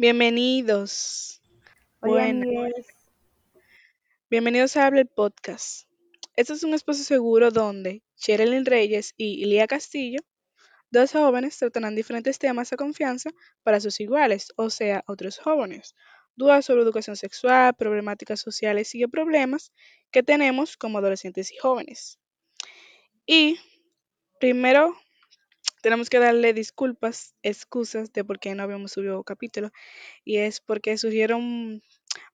Bienvenidos. Hola Bueno, amigues, bienvenidos a Habla el Podcast. Este es un espacio seguro donde Sherilyn Reyes y Ilia Castillo, dos jóvenes, tratarán diferentes temas a confianza para sus iguales, o sea, otros jóvenes. Dudas sobre educación sexual, problemáticas sociales y problemas que tenemos como adolescentes y jóvenes. Y primero tenemos que darle disculpas, excusas de por qué no habíamos subido capítulo, y es porque surgieron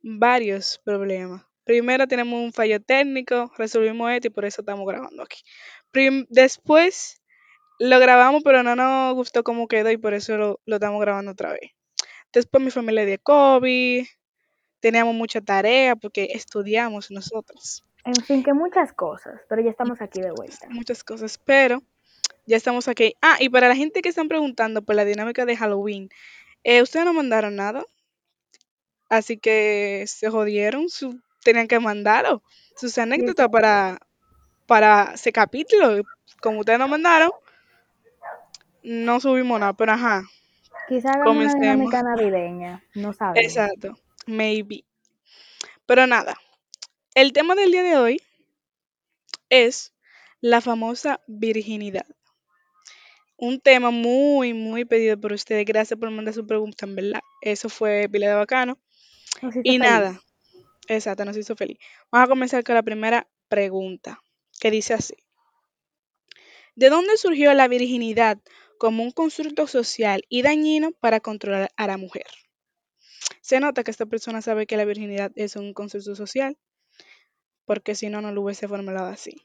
varios problemas. Primero tenemos un fallo técnico, resolvimos esto y por eso estamos grabando aquí. Prim- después lo grabamos, pero no nos gustó cómo quedó y por eso lo, lo estamos grabando otra vez. Después mi familia de COVID, teníamos mucha tarea porque estudiamos nosotros, en fin, que muchas cosas, pero ya estamos aquí de vuelta. muchas cosas, pero ya estamos aquí. Ah, y para la gente que están preguntando por la dinámica de Halloween, eh, ustedes no mandaron nada, así que se jodieron, su- tenían que mandarlo, sus anécdotas para, para ese capítulo. Como ustedes no mandaron, no subimos nada, pero ajá, Quizá hagamos una dinámica navideña, no sabemos. Exacto, maybe. Pero nada, el tema del día de hoy es la famosa virginidad. Un tema muy, muy pedido por ustedes. Gracias por mandar su pregunta, en verdad. Eso fue pila de bacano. Y feliz. nada, exacto, nos hizo feliz. Vamos a comenzar con la primera pregunta, que dice así. ¿De dónde surgió la virginidad como un constructo social y dañino para controlar a la mujer? Se nota que esta persona sabe que la virginidad es un constructo social, porque si no, no lo hubiese formulado así.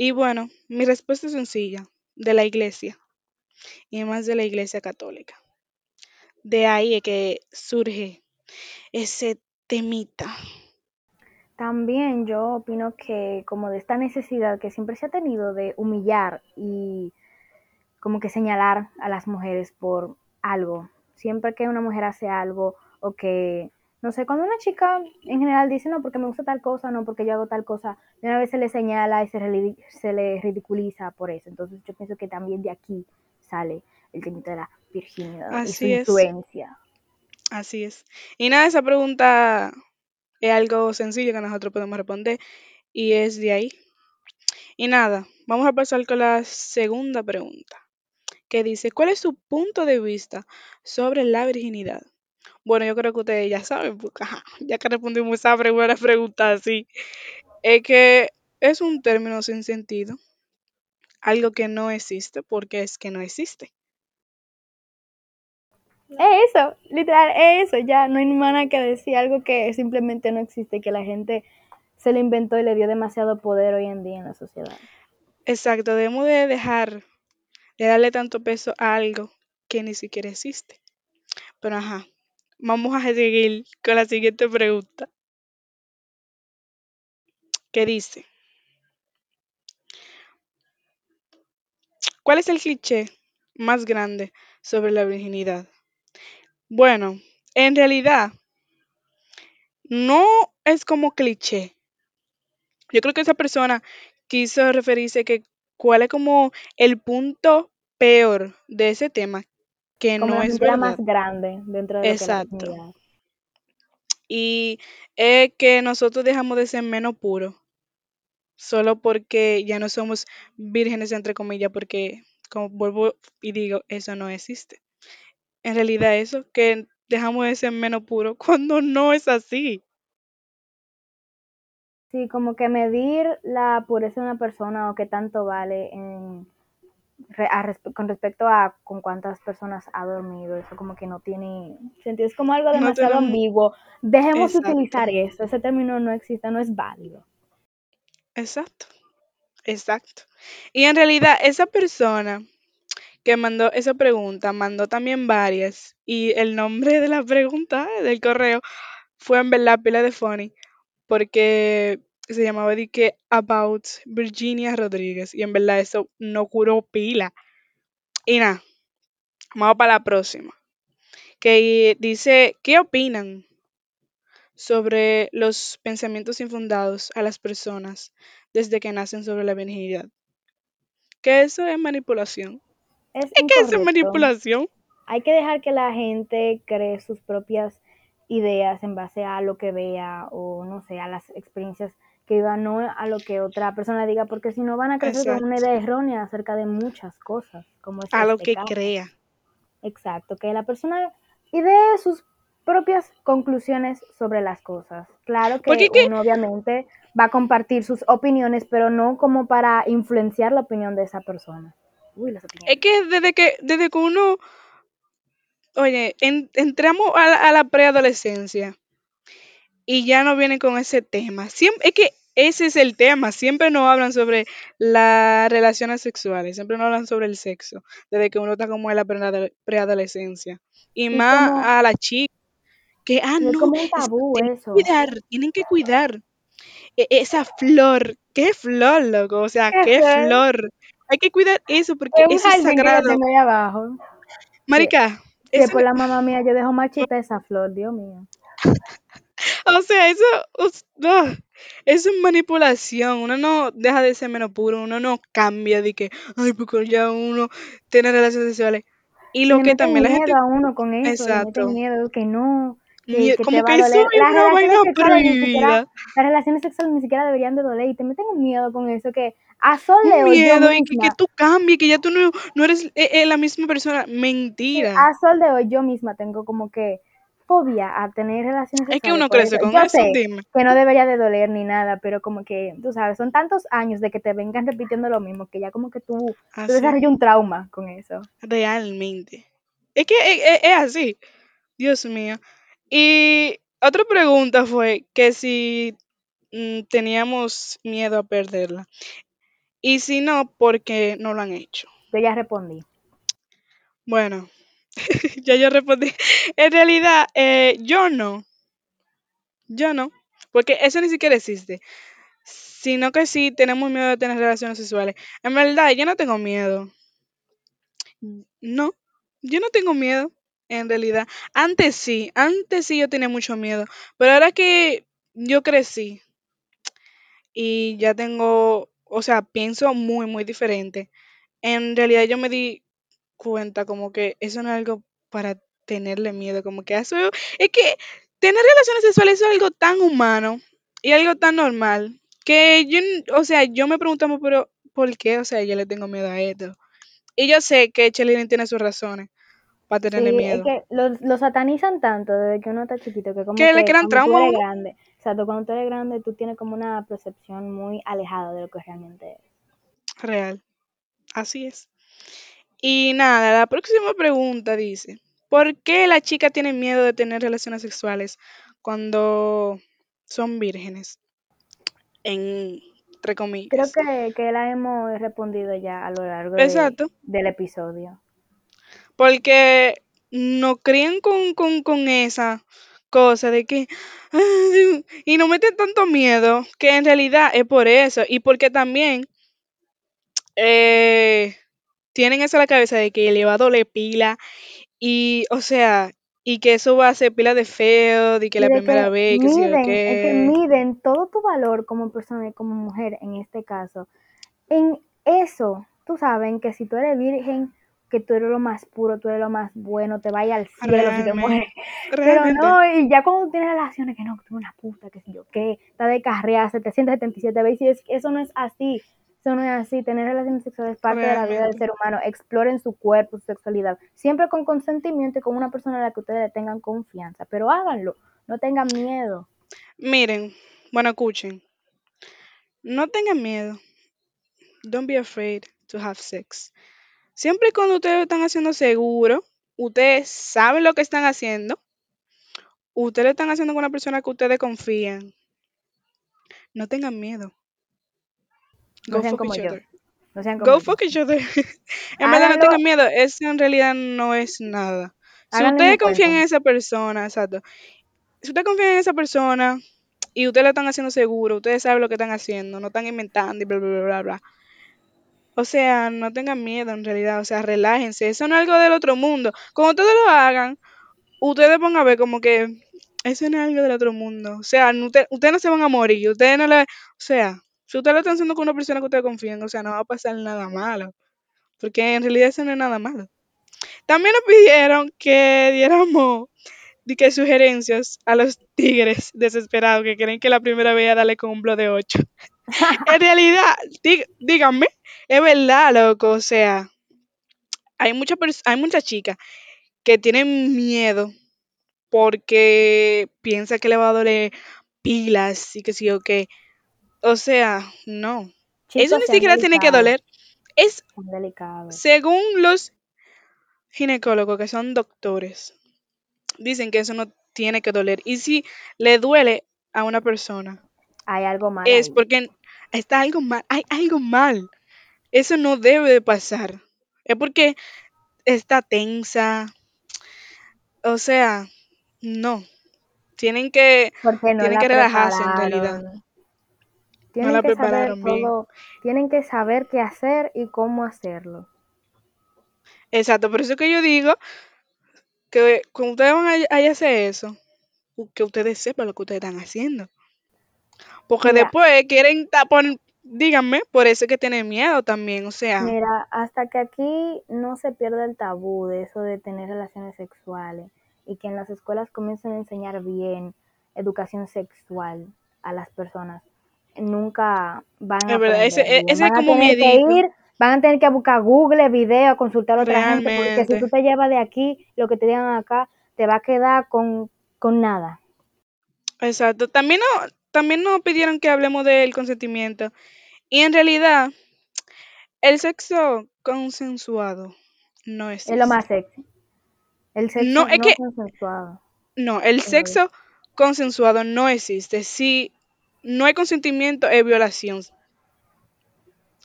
Y bueno, mi respuesta es sencilla, de la iglesia, y más de la iglesia católica. De ahí es que surge ese temita. También yo opino que como de esta necesidad que siempre se ha tenido de humillar y como que señalar a las mujeres por algo. Siempre que una mujer hace algo o que, no sé, cuando una chica en general dice, no, porque me gusta tal cosa, no, porque yo hago tal cosa, de una vez se le señala y se, se le ridiculiza por eso. Entonces yo pienso que también de aquí sale el temita de la virginidad y su Así es. influencia. Así es. Y nada, esa pregunta es algo sencillo que nosotros podemos responder y es de ahí. Y nada, vamos a pasar con la segunda pregunta, que dice, ¿cuál es su punto de vista sobre la virginidad? Bueno, yo creo que ustedes ya saben, porque ajá, ya que respondimos esa primera pregunta así, es que es un término sin sentido, algo que no existe porque es que no existe. Es eso, literal, es eso, ya no hay nada que decir, algo que simplemente no existe, que la gente se lo inventó y le dio demasiado poder hoy en día en la sociedad. Exacto, debemos de dejar de darle tanto peso a algo que ni siquiera existe. Pero ajá, vamos a seguir con la siguiente pregunta. Que dice, ¿cuál es el cliché más grande sobre la virginidad? Bueno, en realidad no es como cliché. Yo creo que esa persona quiso referirse que cuál es como el punto peor de ese tema, que Como no la es verdad. más grande dentro de lo que es la Exacto. virginidad. Y es que nosotros dejamos de ser menos puros solo porque ya no somos vírgenes, entre comillas, porque, como vuelvo y digo, eso no existe. En realidad eso, que dejamos de ser menos puros cuando no es así. Sí, como que medir la pureza de una persona o qué tanto vale en, con respecto a con cuántas personas ha dormido, eso como que no tiene sentido, es como algo demasiado ambiguo. Dejemos de utilizar eso, ese término no existe, no es válido. Exacto, exacto. Y en realidad esa persona que mandó esa pregunta, mandó también varias y el nombre de la pregunta del correo fue en verdad pila de funny porque se llamaba de que About Virginia Rodríguez y en verdad eso no curó pila. Y nada, vamos para la próxima. Que dice, ¿qué opinan sobre los pensamientos infundados a las personas desde que nacen sobre la virginidad? Que eso es manipulación. Es Es que eso es manipulación. hay que dejar que la gente cree sus propias ideas en base a lo que vea o no sé, a las experiencias que viva, no a lo que otra persona diga, porque si no van a crecer con una idea errónea acerca de muchas cosas, como A lo este que caso. crea. Exacto, que la persona idee sus propias conclusiones sobre las cosas. Claro que Porque es que- uno obviamente va a compartir sus opiniones, pero no como para influenciar la opinión de esa persona. Uy, las opiniones. Es que desde que, desde que uno, oye, en- entramos a la, a la preadolescencia y ya no vienen con ese tema. Siempre, es que ese es el tema. Siempre nos hablan sobre las relaciones sexuales, siempre nos hablan sobre el sexo, desde que uno está como en la preadole- preadolescencia. Y, Y más como- a la chica, que, ah, no, como un tabú tienen eso. que cuidar, tienen que cuidar e- esa flor. ¿Qué flor, loco? O sea, qué flor. Hay que cuidar eso porque Es eso es que sagrado. abajo. Marica, eso por la mamá mía yo dejo marchita esa flor, Dios mío. O sea, eso, us- ah, eso es manipulación. Uno no deja de ser menos puro, uno no cambia de que, ay, porque ya uno tiene relaciones sexuales. Y lo le que meten también la miedo gente, a uno con eso, le exacto, miedo que no, que, mie- que como te va a que eso doler. es Las una vaina relaciones sexuales ni siquiera, prohibida. las relaciones sexuales ni siquiera deberían de doler y te meten un miedo con eso que a sol de Un hoy yo miedo y que, que misma, tú cambies, que ya tú no, no eres eh, eh, la misma persona. Mentira. a sol de hoy yo misma tengo como que fobia a tener relaciones Es que sexuales uno crece con Yo eso, sé dime. que no debería de doler ni nada, pero como que, tú sabes, son tantos años de que te vengan repitiendo lo mismo que ya como que tú, desarrollas un trauma con eso. realmente. Es que es, es- es así. Dios mío. Y otra pregunta fue que si mm, teníamos miedo a perderla. Y si no, ¿por qué no lo han hecho? Yo ya respondí. Bueno, ya yo respondí. En realidad, eh, yo no. Yo no. Porque eso ni siquiera existe. Sino que sí tenemos miedo de tener relaciones sexuales. En verdad, yo no tengo miedo. No, yo no tengo miedo. En realidad, antes sí, antes sí yo tenía mucho miedo. Pero ahora que yo crecí y ya tengo, o sea, pienso muy, muy diferente. En realidad yo me di cuenta como que eso no es algo para tenerle miedo, como que eso es que tener relaciones sexuales es algo tan humano y algo tan normal que yo, o sea, yo me preguntaba, pero ¿por qué? O sea, yo le tengo miedo a esto. Y yo sé que Chelín tiene sus razones para tenerle Sí, es miedo. que lo, lo satanizan tanto desde que uno está chiquito que como Que le crean tú trauma a eres uno. grande, exacto, cuando tú eres grande tú tienes como una percepción muy alejada de lo que realmente es. Real. Así es. Y nada, la próxima pregunta dice, ¿por qué las chicas tienen miedo de tener relaciones sexuales cuando son vírgenes? En, entre Creo comillas. que, que la hemos respondido ya a lo largo de, del episodio. Porque nos crían con, con, con esa cosa de que... Y nos meten tanto miedo que en realidad es por eso. Y porque también eh, tienen eso en la cabeza de que le va a doler pila y, o sea, y que eso va a ser pila de feo, de que Y la de primera que vez, que miden, es que qué. miden todo tu valor como persona y como mujer en este caso. En eso, tú sabes que si tú eres virgen, que tú eres lo más puro, tú eres lo más bueno, te vaya al cielo si te mueres. Pero no, y ya cuando tienes relaciones, que no, que tú eres una puta, que si yo qué, está de carrera 777 veces, eso no es así. Eso no es así. Tener relaciones sexuales es parte de la vida del ser humano. Exploren su cuerpo, su sexualidad. Siempre con consentimiento y con una persona a la que ustedes tengan confianza. Pero háganlo. No tengan miedo. Miren, bueno, escuchen. No tengan miedo. Don't be afraid to have sex. Siempre y cuando ustedes lo están haciendo seguro, ustedes saben lo que están haciendo, ustedes lo están haciendo con una persona que ustedes confían. No tengan miedo. No Go sean fuck como yo. other. No sean como Go yo. fuck each other. en verdad, no tengan miedo. Eso en realidad no es nada. Si ustedes confían en esa persona, exacto. Si ustedes confían en esa persona y ustedes lo están haciendo seguro, ustedes saben lo que están haciendo, no están inventando y bla, bla, bla, bla, bla. O sea, no tengan miedo en realidad, o sea, relájense. Eso no es algo del otro mundo. Cuando ustedes lo hagan, ustedes van a ver como que eso no es algo del otro mundo. O sea, no te- ustedes no se van a morir, ustedes no le... O sea, si ustedes lo están haciendo con una persona que ustedes confían, o sea, no va a pasar nada malo. Porque en realidad eso no es nada malo. También nos pidieron que diéramos di que sugerencias a los tigres desesperados que creen que la primera vez a darle con un blog de 8. en realidad, dí- díganme, es verdad, loco, o sea, hay muchas hay muchas chicas que tienen miedo porque piensa que le va a doler pilas y que sí o qué. O sea, no. Eso ni siquiera tiene que doler. Es sean delicados. según los ginecólogos, que son doctores, dicen que eso no tiene que doler. Y si le duele a una persona, Hay algo mal es ahí. porque está algo mal, hay algo mal. Eso no debe de pasar. Es porque está tensa. O sea, no. Tienen que, no tienen que relajarse en realidad. Tienen la que saber bien. todo, tienen que saber qué hacer y cómo hacerlo. Exacto, por eso que yo digo que cuando ustedes van a, a hacer eso, que ustedes sepan lo que ustedes están haciendo. Porque Mira. después quieren tapar, díganme, por eso es que tienen miedo también, o sea, Mira, hasta que aquí no se pierda el tabú de eso de tener relaciones sexuales y que en las escuelas comiencen a enseñar bien educación sexual a las personas, nunca van a Es verdad, ese- ese es van a como tener que ir, van a tener que buscar Google, video, consultar a otra gente, porque si tú te llevas de aquí lo que te digan acá, te va a quedar con, con nada. exacto. También, no, también nos pidieron que hablemos del consentimiento. Y en realidad, el sexo consensuado no existe. Es lo más sexy. El sexo No, no, es que- consensuado. No, el sexo consensuado no existe. Si no hay consentimiento, es violación.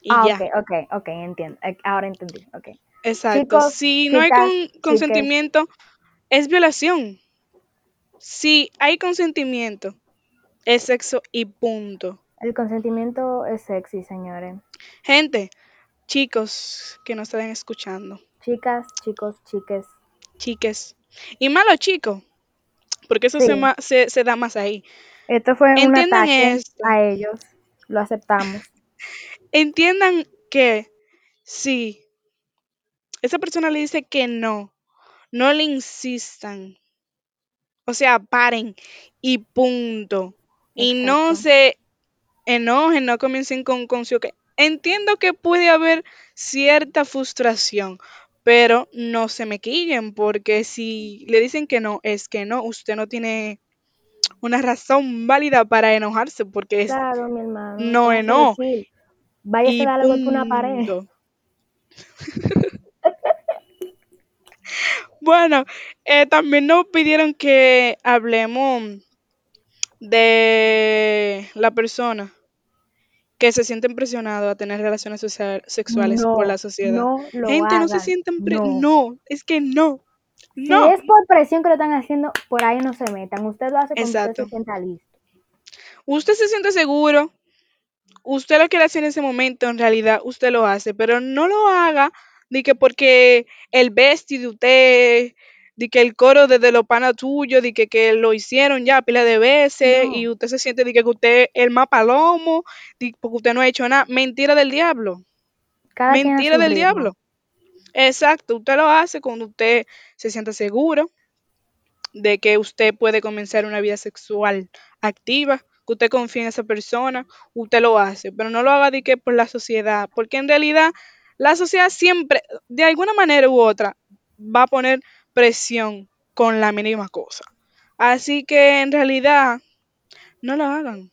Y ah, ya. ok, ok, ok, entiendo. Eh, Ahora entendí, ok. Exacto. Chicos, si no hay con- consentimiento, es violación. Si hay consentimiento, es sexo y punto. El consentimiento es sexy, señores. Gente, chicos que nos están escuchando, Chicas, chicos, chiques. chiques, y malo chicos, porque eso Sí. se, se, se da más ahí. Esto fue un ataque esto. a ellos. Lo aceptamos. Entiendan que si esa persona le dice que no, no le insistan. O sea, paren y punto. Y no se enojen, no comiencen con, con su- Entiendo que puede haber cierta frustración, pero no se me quillen, porque si le dicen que no, es que no, usted no tiene una razón válida para enojarse, porque es mi hermano. no y a darle una pared. Bueno, eh, también nos pidieron que hablemos de la persona que se siente presionado a tener relaciones sexuales por la sociedad. no lo Gente, no se sienten No. no, es que no. Si No. es por presión que lo están haciendo, por ahí no se metan. Usted lo hace cuando usted se sienta listo. Usted se siente seguro, usted lo quiere hacer en ese momento, en realidad usted lo hace, pero no lo haga de que porque el bestie de usted, de que el coro desde los panas tuyos, de que, que lo hicieron ya pila de veces No. y usted se siente de que usted es el más palomo, de- porque usted no ha hecho nada. Mentira del diablo. Cada Mentira del ritmo. diablo. Exacto, usted lo hace cuando usted se siente seguro de que usted puede comenzar una vida sexual activa, que usted confía en esa persona, usted lo hace, pero no lo haga de que por la sociedad, porque en realidad la sociedad siempre, de alguna manera u otra, va a poner presión con la mínima cosa. Así que en realidad, no lo hagan.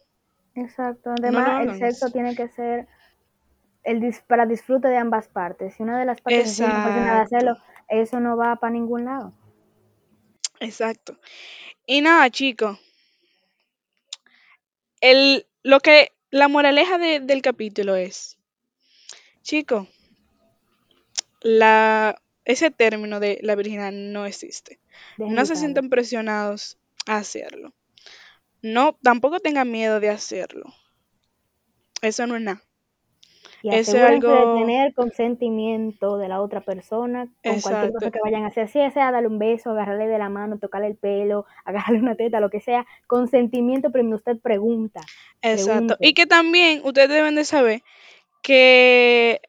Exacto. lo Además, el sexo tiene que ser el dis- para disfrute de ambas partes. Si una de las partes se siente presionada a hacerlo, eso no va para ningún lado. Exacto. Y nada, chicos. El, lo que, la moraleja de- del capítulo es, chicos, la, ese término de la virginidad no existe. No se usarlo. sientan presionados a hacerlo. No, tampoco tengan miedo de hacerlo. Eso no es nada. Y Eso es algo- de tener consentimiento de la otra persona con cualquier cosa que vayan a hacer. Si sea darle un beso, agarrarle de la mano, tocarle el pelo, agarrarle una teta, lo que sea. Consentimiento, primero usted pregunta. Exacto. Y que también ustedes deben de saber que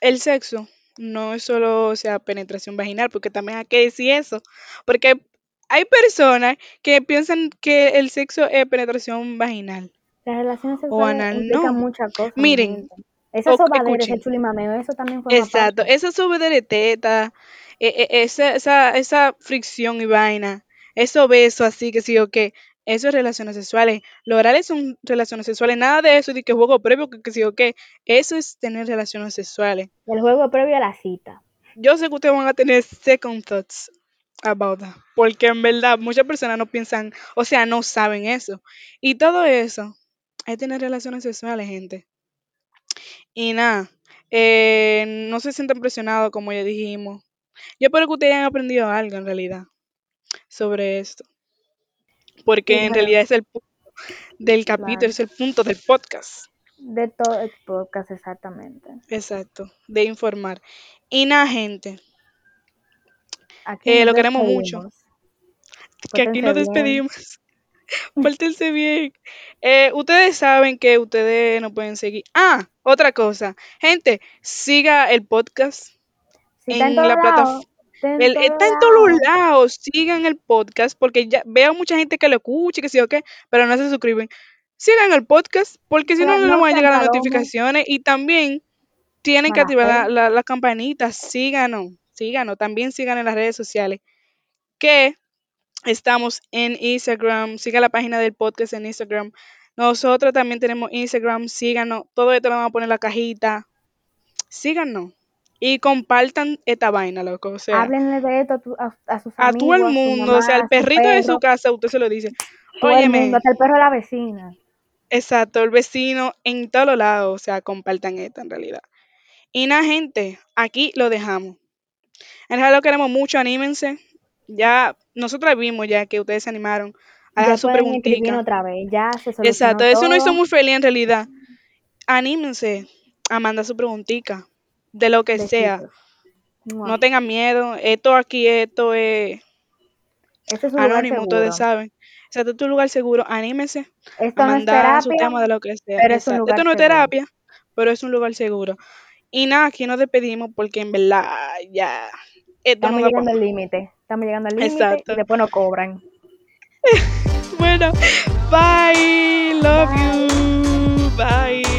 el sexo no es solo, o sea, penetración vaginal, porque también hay que decir eso, porque hay personas que piensan que el sexo es penetración vaginal Las relaciones o sexuales anal, implican no. muchas cosas, mi Miren. Esa o- sobadera, ese escuchen, chulimameo, eso también forma exacto, parte. esa sube de teta, e- e- esa, esa, esa fricción y vaina, esos besos así que sí o qué, eso es relaciones sexuales. Los orales son relaciones sexuales, nada de eso de que juego previo, que, que sí o qué, eso es tener relaciones sexuales. El juego previo a la cita. Yo sé que ustedes van a tener second thoughts about that, porque en verdad muchas personas no piensan, o sea, no saben eso. Y todo eso es tener relaciones sexuales, gente. Y nada, eh, no se sientan presionados como ya dijimos. Yo espero que ustedes hayan aprendido algo en realidad sobre esto, Sí, porque en bueno, realidad es el punto del capítulo, claro. es el punto del podcast. De todo el podcast, exactamente. Exacto, de informar. Y nada, gente, Aquí eh, lo queremos mucho, que aquí nos despedimos. Pórtense bien. Eh, ustedes saben que ustedes no pueden seguir. Ah, otra cosa. Gente, siga el podcast está en la plataforma. lados, está en El, todos está en todos los lados. Sigan el podcast porque ya veo mucha gente que lo escucha, que sí o qué, pero no se suscriben. Sigan el podcast porque si no, no les no van a llegar las notificaciones. Y también tienen que activar la, la, la campanita. Síganos, síganos. También sigan en las redes sociales. Que Estamos en Instagram. Siga la página del podcast en Instagram. Nosotros también tenemos Instagram. Síganos. Todo esto lo vamos a poner en la cajita. Síganos. Y compartan esta vaina, loco. O sea, Háblenle de esto a, tu- a- a sus a todo el a mundo. O sea, al perrito de su casa, usted se lo dice. todo el mundo, Óyeme, hasta el perro de la vecina. exacto, el vecino en todos lados. O sea, compartan esto en realidad. Y nada, gente, aquí lo dejamos. En realidad lo queremos mucho, anímense. Ya, nosotros vimos ya que ustedes se animaron a dejar su preguntita. otra vez, ya se Exacto, eso nos hizo muy feliz en realidad. Anímense a mandar su preguntita, de lo que sea. No tengan miedo. Esto aquí, esto es Este es un lugar anónimo, ustedes saben. Exacto, esto es un lugar seguro. Anímense a Esto no es mandar su terapia, tema de lo que sea. pero es Esto no es seguro. terapia, pero es un lugar seguro. Y nada, aquí nos despedimos porque en verdad ya no Estamos llegando al límite. Estamos llegando al límite y Exacto. después nos cobran. Bueno, bye. Love Bye. you. Bye.